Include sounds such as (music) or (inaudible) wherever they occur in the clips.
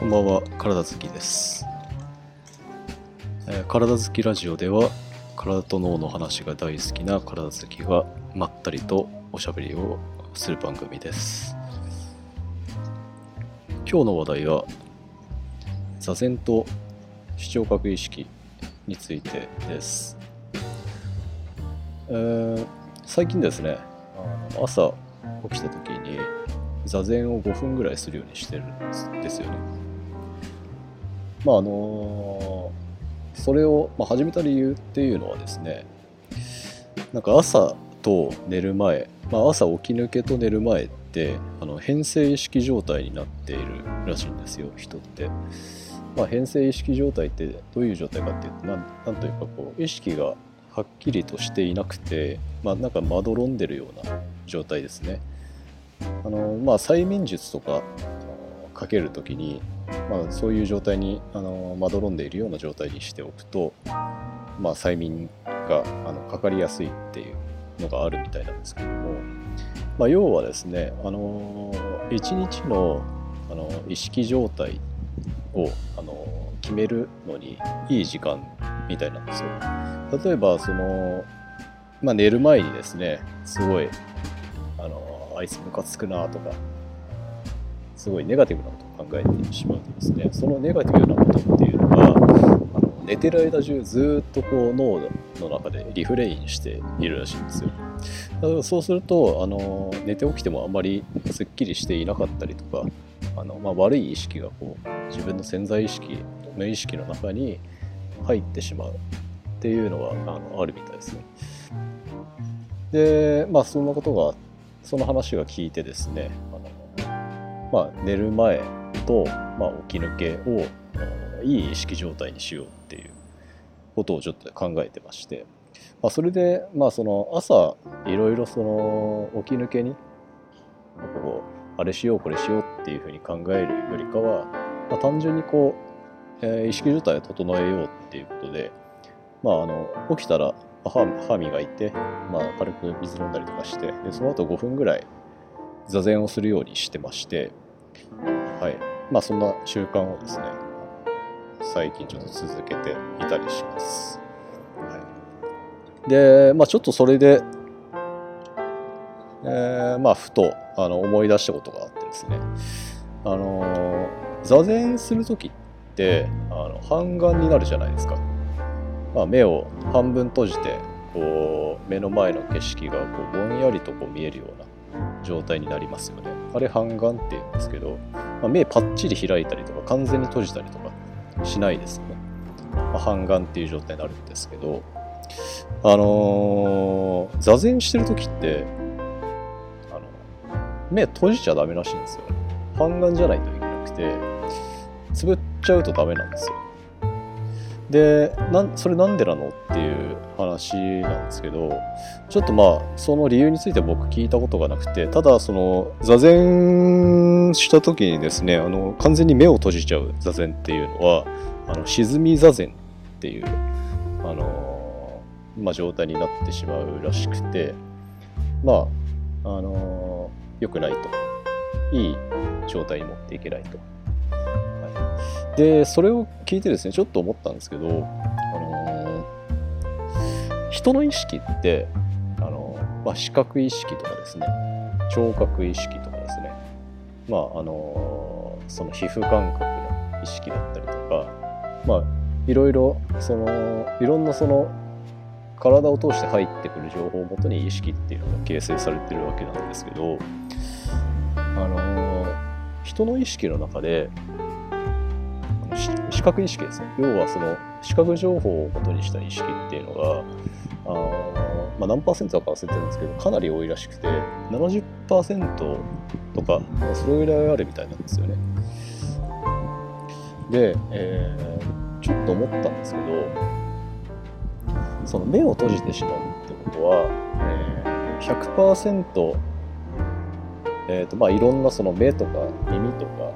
こんばんは、体好きです、えー体好きラジオでは、体と脳の話が大好きな体好きがまったりとおしゃべりをする番組です。今日の話題は、座禅と視聴覚意識についてです。えー最近ですね、朝起きた時に座禅を5分ぐらいするようにしてるんですよね。まああのそれを、まあ、始めた理由っていうのはですねなんか朝と寝る前、まあ、朝起き抜けと寝る前ってあの変性意識状態になっているらしいんですよ人って。まあ、変性意識状態ってどういう状態かっていうとなんなんというかこう意識がはっきりとしていなくて、まあ、なんかまどろんでるような状態ですね。あのまあ、催眠術とかかけるときに、まあ、そういう状態にあのまどろんでいるような状態にしておくと、まあ、催眠があのかかりやすいっていうのがあるみたいなんですけども、まあ、要はですねあの一日のあの意識状態をあの決めるのにいい時間みたいなんですよ。例えばその、まあ、寝る前にですねすごいあのあいつムカつくなとかすごいネガティブなことを考えてしまうとですね。そのネガティブなことっていうのがあの寝てる間中ずっとこう脳の中でリフレインしているらしいんですよ。だからそうするとあの寝て起きてもあんまりすっきりしていなかったりとかあの、まあ、悪い意識がこう自分の潜在意識無意識の中に入ってしまうっていうのがあのあるみたいですね。でまあそんなことがその話が聞いてですね、まあ、寝る前と、まあ、起き抜けをいい意識状態にしようっていうことをちょっと考えてまして、まあ、それで、まあ、その朝いろいろその起き抜けにこうあれしようこれしようっていうふうに考えるよりかは、まあ、単純にこう、えー意識状態を整えようっていうことで、まあ、あの起きたら歯歯磨いて、まあ、軽く水飲んだりとかしてでその後5分ぐらい座禅をするようにしてまして、はいまあ、そんな習慣をですね最近ちょっと続けていたりします。はい、で、まあ、ちょっとそれで、えーまあ、ふとあの思い出したことがあってですねあの座禅する時ってあの半眼になるじゃないですか。まあ、目を半分閉じてこう目の前の景色がこうぼんやりとこう見えるような状態になりますよね。あれ半眼って言うんですけど、まあ、目パッチリ開いたりとか完全に閉じたりとかしないですよね。まあ、半眼っていう状態になるんですけど、あのー座禅してる時ってあの目閉じちゃダメらしいんですよ。半眼じゃないといけなくてつぶっちゃうとダメなんですよ。でなんそれなんでなのっていう話なんですけどちょっとまあその理由について僕聞いたことがなくてただその座禅した時にですねあの完全に目を閉じちゃう座禅っていうのはあの沈み座禅っていうあの、まあ、状態になってしまうらしくてまああの良くないといい状態に持っていけないと。でそれを聞いてですねちょっと思ったんですけど、あのー人の意識って、あのーまあ、視覚意識とかですね聴覚意識とかですねまああのーその皮膚感覚の意識だったりとかまあいろいろそのいろんなその体を通して入ってくる情報をもとに意識っていうのが形成されてるわけなんですけど、あの人の意識の中で視覚意識ですね。要はその視覚情報を元にした意識っていうのがあー、まあ、何パーセントか忘れてるんですけどかなり多いらしくて70%とかそれぐらいあるみたいなんですよね。で、えーちょっと思ったんですけどその目を閉じてしまうってことは、えー100%えーとまあ、いろんなその目とか耳とか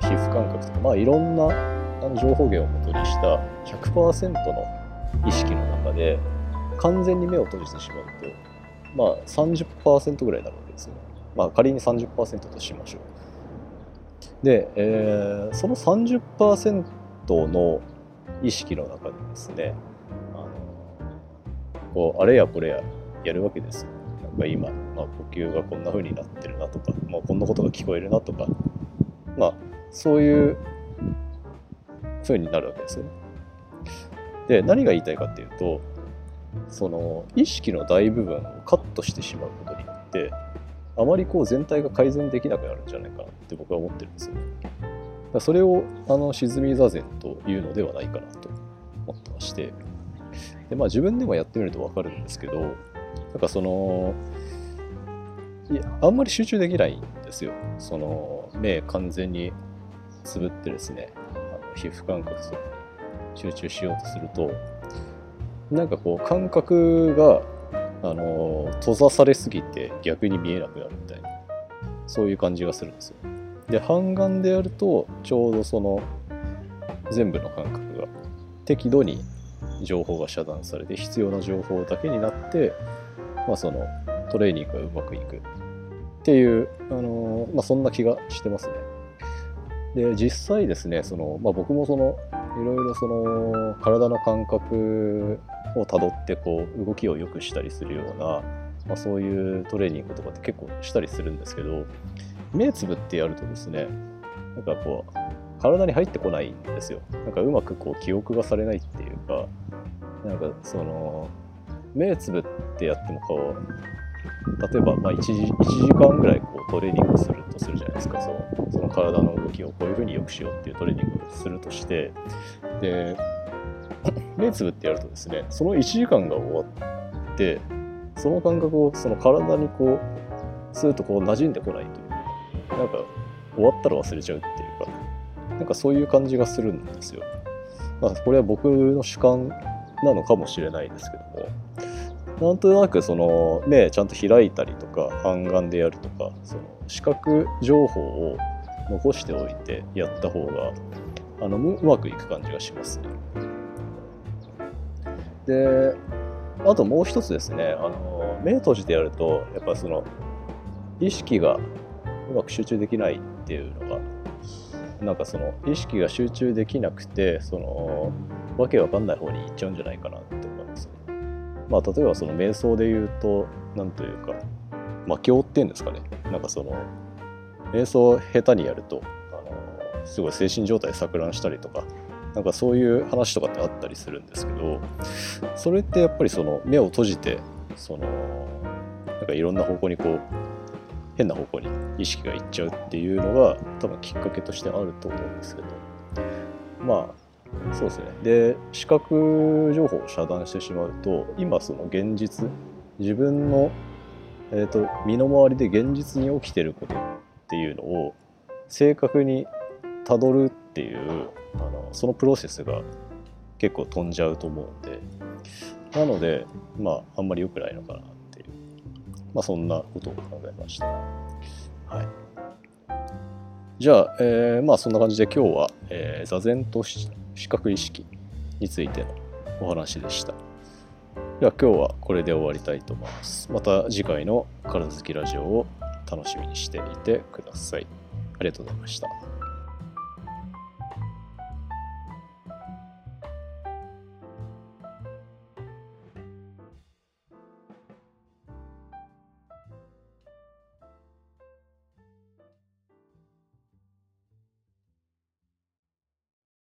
皮膚感覚とか、まあ、いろんなあの情報源をもとにした100%の意識の中で完全に目を閉じてしまうと、まあ、30%ぐらいになるわけですよね。まあ、仮に30%としましょう。で、えー、その30%の意識の中でですねあのこうあれやこれややるわけですよ。なんか今、まあ、呼吸がこんな風になってるなとか、まあ、こんなことが聞こえるなとか、まあ、そういう風になるわけですよ。で何が言いたいかっていうとその意識の大部分をカットしてしまうことによってあまりこう全体が改善できなくなるんじゃないかなって僕は思ってるんですよ。だそれをあの沈み座禅というのではないかなと思ってましてで、まあ、自分でもやってみると分かるんですけどなんかそのいやあんまり集中できないんですよ。その目完全につぶってですね皮膚感覚と集中しようとするとなんかこう感覚があの閉ざされすぎて逆に見えなくなるみたいなそういう感じがするんですよ。で半眼でやるとちょうどその全部の感覚が適度に情報が遮断されて必要な情報だけになって、まあ、そのトレーニングがうまくいくっていう、あのまあ、そんな気がしてますね。で実際ですねその、まあ、僕もそのいろいろその体の感覚をたどってこう動きを良くしたりするような、まあ、そういうトレーニングとかって結構したりするんですけど目つぶってやるとですねなんかこう体に入ってこないんですよ。なんかうまくこう記憶がされないっていうかなんかその目つぶってやってもこう例えばま 1, 時1時間ぐらいこうトレーニングするとするじゃないですか。そう。その体の動きをこういうふうに良くしようっていうトレーニングをするとして。で (clears throat) 目つぶってやるとですねその1時間が終わってその感覚をその体にこうスーッとこう馴染んでこないという。なんか終わったら忘れちゃうっていうか。なんかそういう感じがするんですよ。まあ、これは僕の主観なのかもしれないですけども。なんとなくその目ちゃんと開いたりとか半眼でやるとかその視覚情報を残しておいてやった方があのうまくいく感じがしますね。であともう一つですねあの目閉じてやるとやっぱその意識がうまく集中できないっていうのがなんかその意識が集中できなくてそのわけわかんない方に行っちゃうんじゃないかなってまあ例えばその瞑想で言うと何というか魔境っていうんですかね。なんかその瞑想を下手にやるとあのすごい精神状態錯乱したりとかなんかそういう話とかってあったりするんですけどそれってやっぱりその目を閉じてそのなんかいろんな方向にこう変な方向に意識がいっちゃうっていうのが多分きっかけとしてあると思うんですけどまあそうですねで視覚情報を遮断してしまうと今その現実自分の、えーと、身の回りで現実に起きてることっていうのを正確にたどるっていうあのそのプロセスが結構飛んじゃうと思うんでなのでまああんまり良くないのかなっていうまあ、そんなことを考えました。はい。じゃあ、えー、まあそんな感じで今日は、えー、座禅とし視覚意識についてのお話でした。では今日はこれで終わりたいと思います。また次回の体好きラジオを楽しみにしていてください。ありがとうございました。